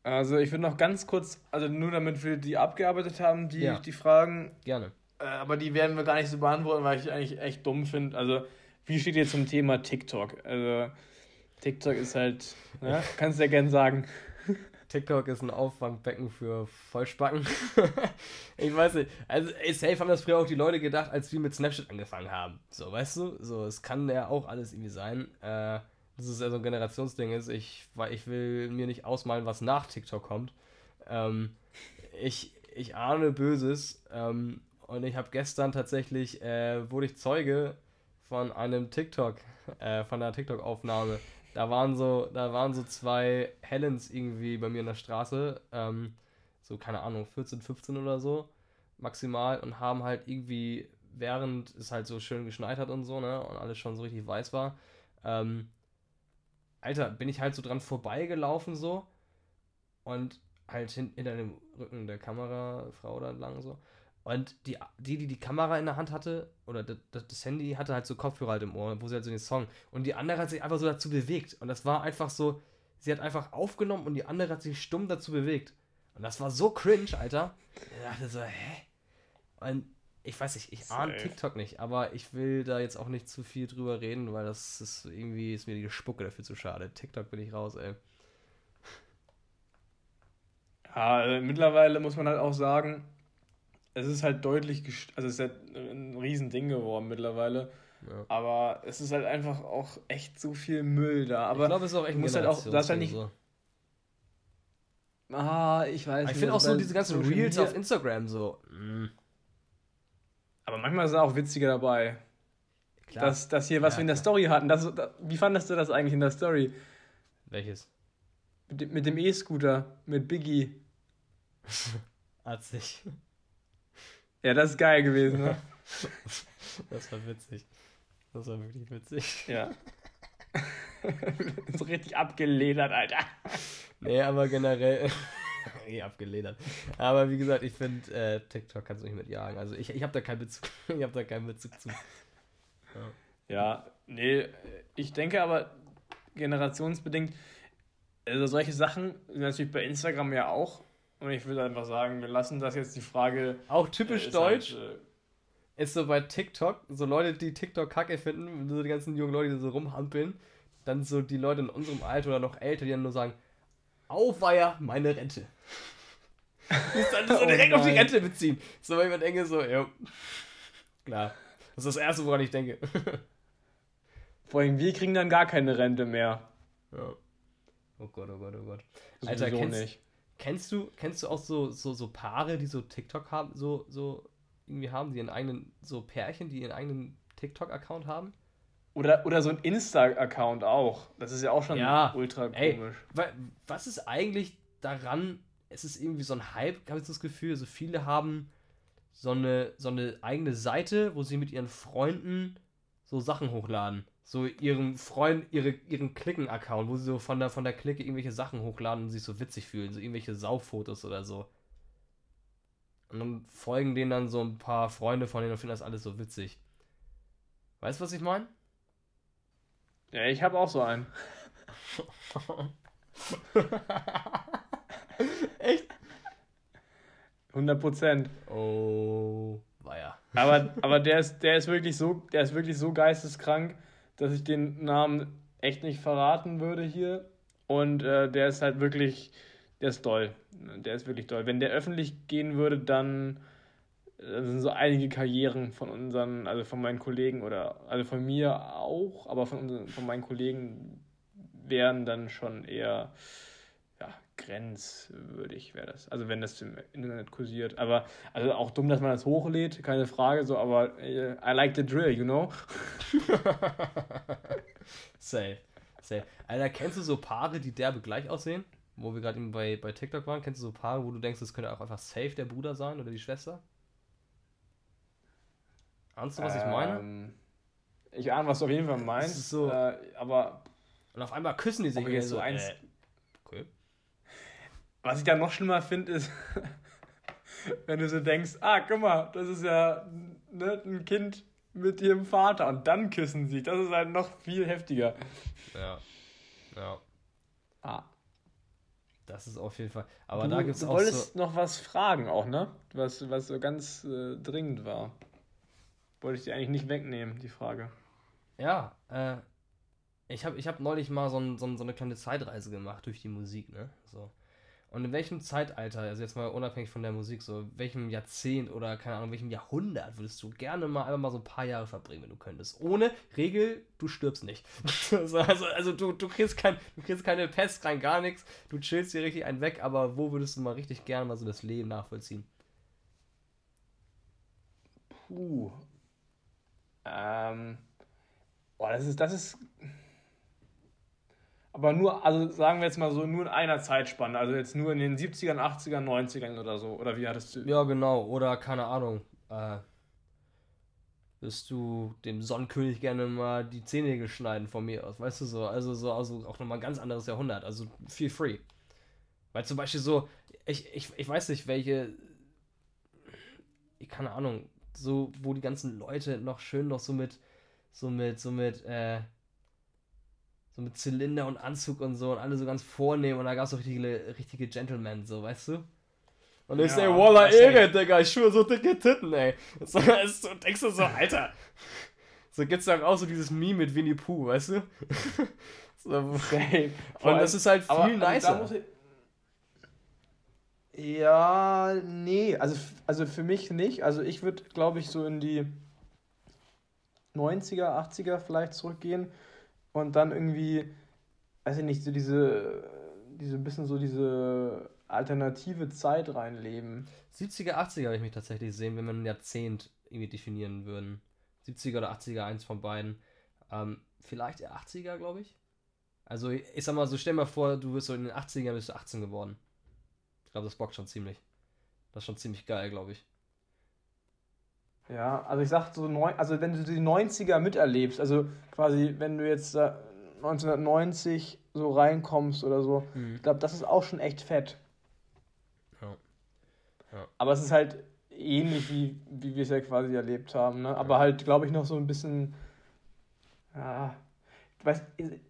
Also ich würde noch ganz kurz, also nur damit wir die abgearbeitet haben, die, ja. die Fragen.
Gerne.
Äh, aber die werden wir gar nicht so beantworten, weil ich eigentlich echt dumm finde. Also, wie steht ihr zum Thema TikTok? Also, TikTok ist halt, ne? kannst du ja gerne sagen.
TikTok ist ein Auffangbecken für Vollspacken. ich weiß nicht. Also, ey, safe haben das früher auch die Leute gedacht, als wir mit Snapchat angefangen haben. So, weißt du? So, es kann ja auch alles irgendwie sein. Äh, dass es ja so ein Generationsding ist. Ich, weil ich will mir nicht ausmalen, was nach TikTok kommt. Ähm, ich, ich ahne Böses. Ähm, und ich habe gestern tatsächlich, äh, wurde ich Zeuge von einem TikTok, äh, von einer TikTok-Aufnahme. Da waren so, da waren so zwei Helens irgendwie bei mir in der Straße, ähm, so keine Ahnung, 14, 15 oder so, maximal, und haben halt irgendwie, während es halt so schön geschneit hat und so, ne, und alles schon so richtig weiß war, ähm, Alter, bin ich halt so dran vorbeigelaufen so und halt hinter dem Rücken der Kamerafrau da lang so und die, die, die die Kamera in der Hand hatte, oder das, das Handy, hatte halt so Kopfhörer halt im Ohr, wo sie halt so den Song. Und die andere hat sich einfach so dazu bewegt. Und das war einfach so, sie hat einfach aufgenommen und die andere hat sich stumm dazu bewegt. Und das war so cringe, Alter. Ich dachte so, hä? Und ich weiß nicht, ich ahne TikTok nicht, aber ich will da jetzt auch nicht zu viel drüber reden, weil das ist irgendwie, ist mir die Spucke dafür zu schade. TikTok bin ich raus, ey.
Ja, also mittlerweile muss man halt auch sagen, es ist halt deutlich, also es ist halt ein Riesending geworden mittlerweile. Ja. Aber es ist halt einfach auch echt so viel Müll da. Aber ich glaube, es ist auch echt ein halt auch, das halt nicht. So. Ah, ich weiß
nicht. Ich finde auch so diese ganzen Reels auf Instagram so. Mm.
Aber manchmal ist auch witziger dabei. Klar. Das, das hier, was ja, wir in der Story hatten. Das, das, wie fandest du das eigentlich in der Story?
Welches?
Mit, mit dem E-Scooter, mit Biggie.
Atzig.
Ja, das ist geil gewesen, ne?
das war witzig. Das war wirklich witzig.
Ja. so richtig abgeledert, Alter.
Nee, aber generell. Eh abgeledert. Aber wie gesagt, ich finde, äh, TikTok kannst du nicht mitjagen. Also ich, ich habe da keinen Bezug. ich habe da keinen Bezug zu.
Ja. ja, nee, ich denke aber generationsbedingt, also solche Sachen sind natürlich bei Instagram ja auch und ich würde einfach sagen, wir lassen das jetzt die Frage.
Auch typisch äh, deutsch. Halt, äh, ist so bei TikTok, so Leute, die TikTok kacke finden, so die ganzen jungen Leute, die so rumhampeln, dann so die Leute in unserem Alter oder noch älter, die dann nur sagen, Auweier, meine Rente. Muss dann so oh direkt auf die Rente beziehen. So, weil ich mir denke, so, ja, klar. Das ist das Erste, woran ich denke.
Vor allem, wir kriegen dann gar keine Rente mehr.
Ja. Oh Gott, oh Gott, oh Gott. Alter, kennst, nicht. Kennst du, kennst du auch so, so, so Paare, die so TikTok haben, so, so irgendwie haben, die ihren eigenen, so Pärchen, die ihren eigenen TikTok-Account haben?
Oder, oder so ein Insta-Account auch. Das ist ja auch schon ja, ultra komisch.
Ey, was ist eigentlich daran? Es ist irgendwie so ein Hype, habe ich das Gefühl. Also viele haben so eine, so eine eigene Seite, wo sie mit ihren Freunden so Sachen hochladen so ihrem Freund, ihre, ihren Klicken-Account, wo sie so von der, von der Clique irgendwelche Sachen hochladen und sich so witzig fühlen, so irgendwelche Saufotos oder so. Und dann folgen denen dann so ein paar Freunde von denen und finden das alles so witzig. Weißt du, was ich meine?
Ja, ich habe auch so einen.
Echt?
100 Prozent.
Oh, war ja.
Aber, aber der, ist, der, ist wirklich so, der ist wirklich so geisteskrank dass ich den Namen echt nicht verraten würde hier. Und äh, der ist halt wirklich, der ist toll. Der ist wirklich toll. Wenn der öffentlich gehen würde, dann äh, sind so einige Karrieren von unseren, also von meinen Kollegen oder, also von mir auch, aber von, unseren, von meinen Kollegen wären dann schon eher grenzwürdig wäre das. Also wenn das im Internet kursiert. Aber also auch dumm, dass man das hochlädt, keine Frage, so, aber äh, I like the drill, you know?
Safe. Safe. Alter, kennst du so Paare, die derbe gleich aussehen? Wo wir gerade eben bei, bei TikTok waren, kennst du so Paare, wo du denkst, das könnte auch einfach safe der Bruder sein oder die Schwester? Ahnst du, was ähm, ich meine?
Ähm, ich ahne, was du auf jeden Fall meinst. So, äh, aber.
Und auf einmal küssen die sich.
Jetzt so eins, äh, okay. Was ich da noch schlimmer finde, ist, wenn du so denkst, ah, guck mal, das ist ja ne, ein Kind mit ihrem Vater und dann küssen sie. Das ist halt noch viel heftiger.
Ja. Ja. Ah. Das ist auf jeden Fall. Aber du, da gibt es auch.
Du wolltest so noch was fragen, auch, ne? Was, was so ganz äh, dringend war. Wollte ich dir eigentlich nicht wegnehmen, die Frage.
Ja, äh, ich habe ich hab neulich mal so, ein, so, so, eine kleine Zeitreise gemacht durch die Musik, ne? So. Und in welchem Zeitalter, also jetzt mal unabhängig von der Musik, so welchem Jahrzehnt oder keine Ahnung, welchem Jahrhundert würdest du gerne mal einfach mal so ein paar Jahre verbringen, wenn du könntest? Ohne Regel, du stirbst nicht. also, also du, du, kriegst kein, du kriegst keine Pest rein, gar nichts. Du chillst dir richtig einen weg, aber wo würdest du mal richtig gerne mal so das Leben nachvollziehen?
Puh. Ähm. Boah, das ist, das ist aber nur, also sagen wir jetzt mal so, nur in einer Zeitspanne. Also jetzt nur in den 70ern, 80ern, 90ern oder so. Oder wie hattest du.
Ja, genau. Oder keine Ahnung. Äh, wirst du dem Sonnenkönig gerne mal die Zähne schneiden von mir aus, weißt du so? Also so also auch nochmal ein ganz anderes Jahrhundert. Also feel free. Weil zum Beispiel so, ich, ich, ich weiß nicht, welche. Keine Ahnung, so, wo die ganzen Leute noch schön noch so mit, so mit, so mit, äh, so mit Zylinder und Anzug und so und alle so ganz vornehm und da gab es so richtige, richtige Gentlemen, so, weißt du? Und ich ja, sag, Walla Ehre, Digga, ich schwöre so dicke Titten, ey. So, so, denkst du so, Alter. So gibt's dann auch so dieses Meme mit Winnie Pooh, weißt du? so, und das ist halt viel aber, nicer. Also
ja, nee, also, also für mich nicht. Also ich würde, glaube ich, so in die 90er, 80er vielleicht zurückgehen und dann irgendwie, weiß ich nicht, so diese, diese bisschen so diese alternative Zeit reinleben.
70er, 80er würde ich mich tatsächlich sehen, wenn wir ein Jahrzehnt irgendwie definieren würden. 70er oder 80er, eins von beiden. Ähm, vielleicht eher 80er, glaube ich. Also, ich sag mal so, stell mal vor, du wirst so in den 80ern bist du 18 geworden. Ich glaube, das bockt schon ziemlich. Das ist schon ziemlich geil, glaube ich.
Ja, also ich sag so, neun, also wenn du die 90er miterlebst, also quasi, wenn du jetzt äh, 1990 so reinkommst oder so, mhm. ich glaube, das ist auch schon echt fett. Ja. ja. Aber es ist halt ähnlich, wie, wie wir es ja quasi erlebt haben, ne? Aber ja. halt, glaube ich, noch so ein bisschen, ja, ich weiß,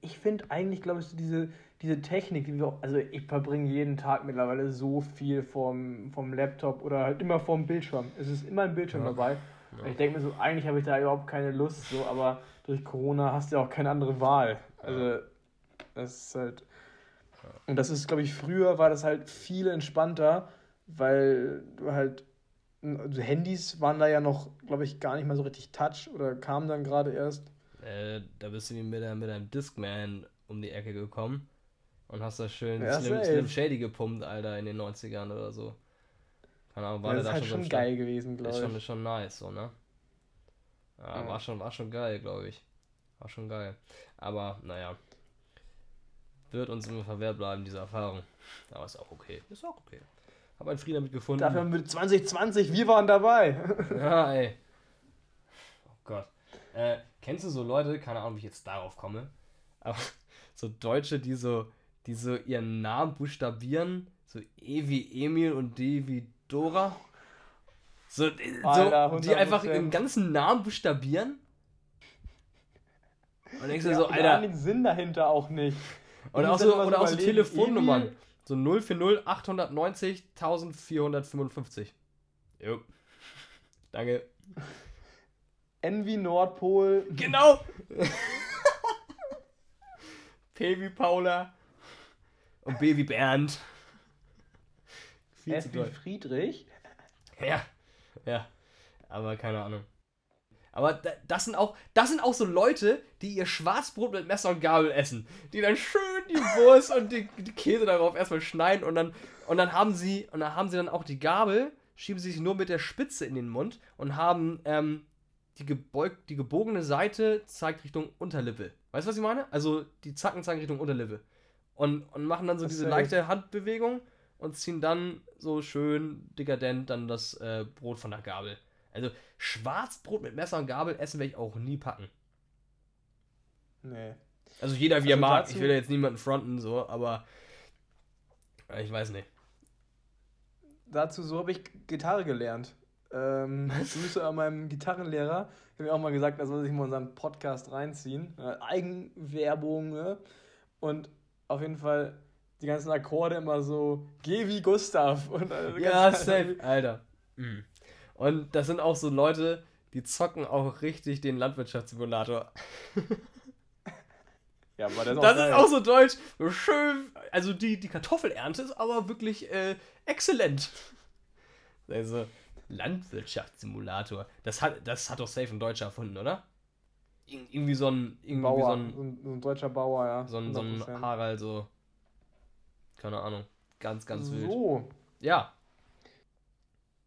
ich finde eigentlich, glaube ich, so diese, diese Technik, die wir, also ich verbringe jeden Tag mittlerweile so viel vom, vom Laptop oder halt immer vorm Bildschirm. Es ist immer ein Bildschirm ja. dabei. Ja. Ich denke mir so, eigentlich habe ich da überhaupt keine Lust, so, aber durch Corona hast du ja auch keine andere Wahl. Also, das ist halt. Und das ist, glaube ich, früher war das halt viel entspannter, weil du halt. Also Handys waren da ja noch, glaube ich, gar nicht mal so richtig Touch oder kamen dann gerade erst.
Äh, da bist du mit, mit einem Discman um die Ecke gekommen und hast da schön ja, Slim, Slim Shady gepumpt, Alter, in den 90ern oder so. Keine Ahnung, war ja, das ist halt schon, schon geil gewesen, glaube ich. Ist schon, schon nice, so, ne? Ja, ja, War, schon, war schon geil, glaube ich. War schon geil. Aber, naja. Wird uns immer verwehrt bleiben, diese Erfahrung. Aber ist auch okay. Ist auch okay. Hab einen Frieden damit gefunden.
Dafür mit 2020, wir waren dabei.
ja, ey. Oh Gott. Äh, kennst du so Leute, keine Ahnung, wie ich jetzt darauf komme, aber so Deutsche, die so die so ihren Namen buchstabieren, so E wie Emil und D wie Dora. So, Alter, so die einfach ihren ganzen Namen buchstabieren.
Und denkst du ja, so, Alter. den Sinn dahinter auch nicht.
Oder auch so, oder auch so Telefonnummern. Emil? So 040 890 1455. Jo. Danke.
Wie Nordpol.
Genau! P wie Paula. Und B wie Bernd.
Viel F wie Friedrich.
Ja, ja. Aber keine Ahnung. Aber das sind auch, das sind auch so Leute, die ihr Schwarzbrot mit Messer und Gabel essen. Die dann schön die Wurst und die, die, Käse darauf erstmal schneiden und dann, und dann haben sie, und dann haben sie dann auch die Gabel, schieben sie sich nur mit der Spitze in den Mund und haben ähm, die, gebeugt, die gebogene Seite zeigt Richtung Unterlippe. Weißt du, was ich meine? Also die Zacken zeigen Richtung Unterlippe und, und machen dann so das diese leichte Handbewegung und ziehen dann so schön dekadent dann das äh, Brot von der Gabel. Also Schwarzbrot mit Messer und Gabel essen werde ich auch nie packen. Nee. Also jeder wie also er mag. Ich will ja jetzt niemanden fronten, so, aber ich weiß nicht.
dazu, so habe ich Gitarre gelernt. Ähm, Grüße an meinem Gitarrenlehrer. Ich habe mir auch mal gesagt, er soll sich mal unseren Podcast reinziehen. Eigenwerbung. Ne? Und auf jeden Fall die ganzen Akkorde immer so, geh wie Gustav. Und, also
ja, safe, Alter. Mhm. Und das sind auch so Leute, die zocken auch richtig den Landwirtschaftssimulator. Ja, aber das, ist, das auch, ist auch so deutsch. So schön. Also die, die Kartoffelernte ist aber wirklich äh, exzellent. Also, Landwirtschaftssimulator. Das hat, das hat doch safe ein Deutscher erfunden, oder? Ir irgendwie so ein. Irgendwie
Bauer, so, ein, so, ein, so ein deutscher Bauer, ja.
So ein, so ein Harald, so. Keine Ahnung. Ganz, ganz so. wild. So. Ja.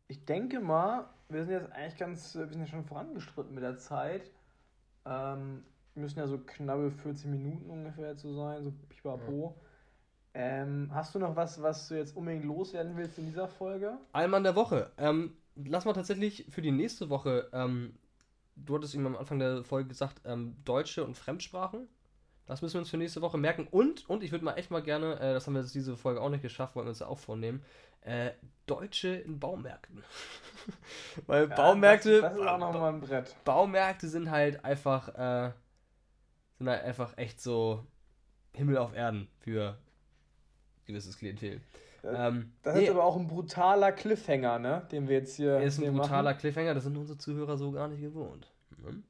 Ich denke mal, wir sind jetzt eigentlich ganz. Wir sind ja schon vorangestritten mit der Zeit. Ähm, müssen ja so knappe 40 Minuten ungefähr zu sein, so pipapo. Ja. Ähm, hast du noch was, was du jetzt unbedingt loswerden willst in dieser Folge?
Allmann der Woche. Ähm, lass mal tatsächlich für die nächste Woche, ähm, du hattest ihm am Anfang der Folge gesagt, ähm, Deutsche und Fremdsprachen. Das müssen wir uns für nächste Woche merken. Und, und ich würde mal echt mal gerne, äh, das haben wir jetzt diese Folge auch nicht geschafft, wollen wir uns ja auch vornehmen, äh, Deutsche in Baumärkten. Weil ja, Baumärkte. Das, das, ist auch nochmal ein Brett. Baumärkte sind halt einfach, äh, sind halt einfach echt so Himmel auf Erden für gewisses Klientel.
Das, ähm, das nee, ist aber auch ein brutaler Cliffhanger, ne? Den wir jetzt hier.
Ist ein brutaler machen. Cliffhanger, das sind unsere Zuhörer so gar nicht gewohnt. Ne?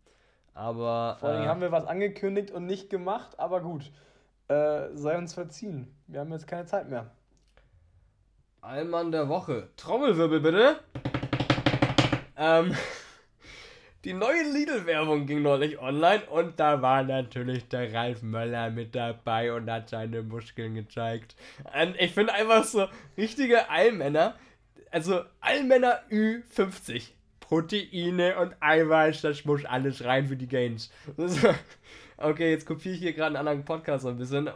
Aber.
Vor allem äh, haben wir was angekündigt und nicht gemacht, aber gut. Äh, sei uns verziehen. Wir haben jetzt keine Zeit mehr.
Allmann der Woche. Trommelwirbel bitte. Ähm. Die neue Lidl-Werbung ging neulich online und da war natürlich der Ralf Möller mit dabei und hat seine Muskeln gezeigt. Und ich finde einfach so richtige Allmänner, also Allmänner Ü50. Proteine und Eiweiß, das muss alles rein für die Gains. Okay, jetzt kopiere ich hier gerade einen anderen Podcast so ein bisschen.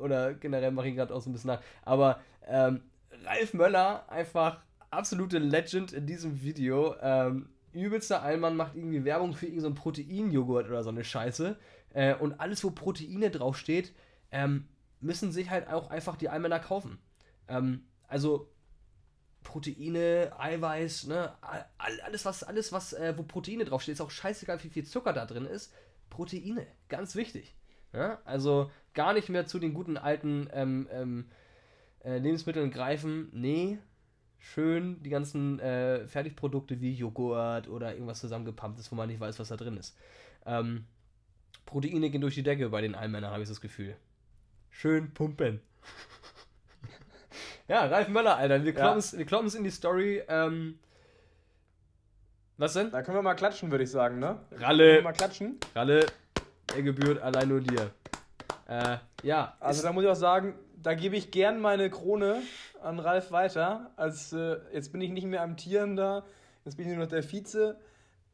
Oder generell mache ich gerade auch so ein bisschen nach. Aber ähm, Ralf Möller, einfach absolute Legend in diesem Video. Ähm, übelster Allmann macht irgendwie Werbung für irgendeinen so Proteinjoghurt oder so eine Scheiße. Äh, und alles, wo Proteine draufsteht, ähm, müssen sich halt auch einfach die Allmänner kaufen. Ähm, also Proteine, Eiweiß, ne, alles was, alles was, äh, wo Proteine draufsteht, ist auch scheißegal, wie viel Zucker da drin ist. Proteine, ganz wichtig. Ja? Also gar nicht mehr zu den guten alten ähm, ähm äh, Lebensmitteln greifen. Nee, schön die ganzen äh, Fertigprodukte wie Joghurt oder irgendwas zusammengepumptes, wo man nicht weiß, was da drin ist. Ähm, Proteine gehen durch die Decke bei den Allmännern, habe ich das Gefühl. Schön pumpen. ja, Ralf Möller, Alter. Wir kloppen ja. es in die Story. Ähm, was denn?
Da können wir mal klatschen, würde ich sagen, ne?
Ralle. Können wir mal klatschen? Ralle, er gebührt allein nur dir. Äh, ja.
Also da muss ich auch sagen, da gebe ich gern meine Krone an Ralf weiter. Als, äh, jetzt bin ich nicht mehr amtierender, jetzt bin ich nur noch der Vize.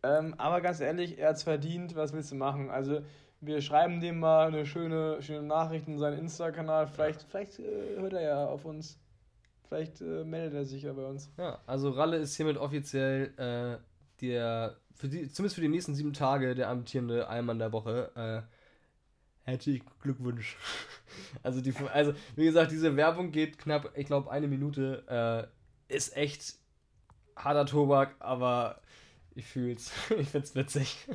Ähm, aber ganz ehrlich, er hat es verdient, was willst du machen? Also wir schreiben dem mal eine schöne, schöne Nachricht in seinen Insta-Kanal. Vielleicht, vielleicht äh, hört er ja auf uns. Vielleicht äh, meldet er sich ja bei uns.
Ja, also Ralle ist hiermit offiziell äh, der, für die, zumindest für die nächsten sieben Tage, der amtierende Allmann der Woche. Herzlichen Glückwunsch. Also, die, also, wie gesagt, diese Werbung geht knapp, ich glaube, eine Minute. Äh, ist echt harter Tobak, aber ich fühl's. ich find's witzig.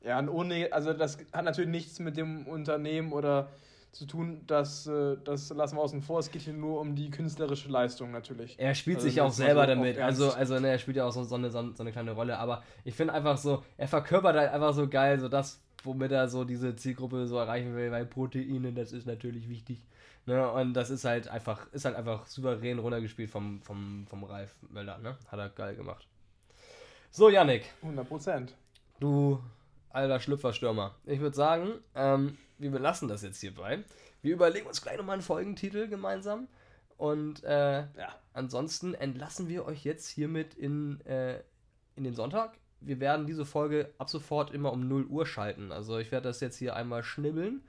Ja, und ohne, also das hat natürlich nichts mit dem Unternehmen oder zu tun, das, äh, das lassen wir außen vor. Es geht hier nur um die künstlerische Leistung natürlich.
Er spielt also sich auch selber so damit. Also, also ne, er spielt ja auch so, so, eine, so eine kleine Rolle. Aber ich finde einfach so, er verkörpert halt einfach so geil, so das, womit er so diese Zielgruppe so erreichen will, weil Proteine, das ist natürlich wichtig. Ne? Und das ist halt einfach, ist halt einfach souverän runtergespielt vom, vom, vom Ralf Möller, ne? Hat er geil gemacht. So, Yannick.
100 Prozent.
Du alter Schlüpferstürmer. Ich würde sagen, ähm, wir belassen das jetzt hierbei. Wir überlegen uns gleich nochmal einen Folgentitel gemeinsam. Und äh, ja. ansonsten entlassen wir euch jetzt hiermit in, äh, in den Sonntag wir werden diese Folge ab sofort immer um 0 Uhr schalten. Also ich werde das jetzt hier einmal schnibbeln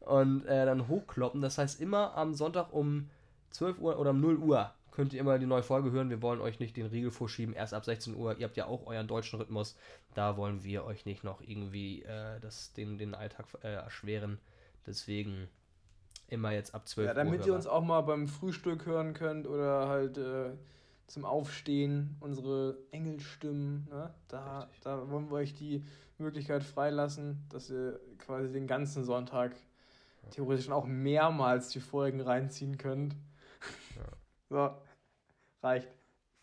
und äh, dann hochkloppen. Das heißt, immer am Sonntag um 12 Uhr oder um 0 Uhr könnt ihr immer die neue Folge hören. Wir wollen euch nicht den Riegel vorschieben, erst ab 16 Uhr. Ihr habt ja auch euren deutschen Rhythmus. Da wollen wir euch nicht noch irgendwie äh, das, den, den Alltag äh, erschweren. Deswegen immer jetzt ab 12
Uhr. Ja, damit Uhr ihr uns auch mal beim Frühstück hören könnt oder halt äh, zum Aufstehen, unsere Engelstimmen. Ne? Da, da wollen wir euch die Möglichkeit freilassen, dass ihr quasi den ganzen Sonntag theoretisch auch mehrmals die Folgen reinziehen könnt. Ja. so, reicht.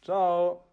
Ciao.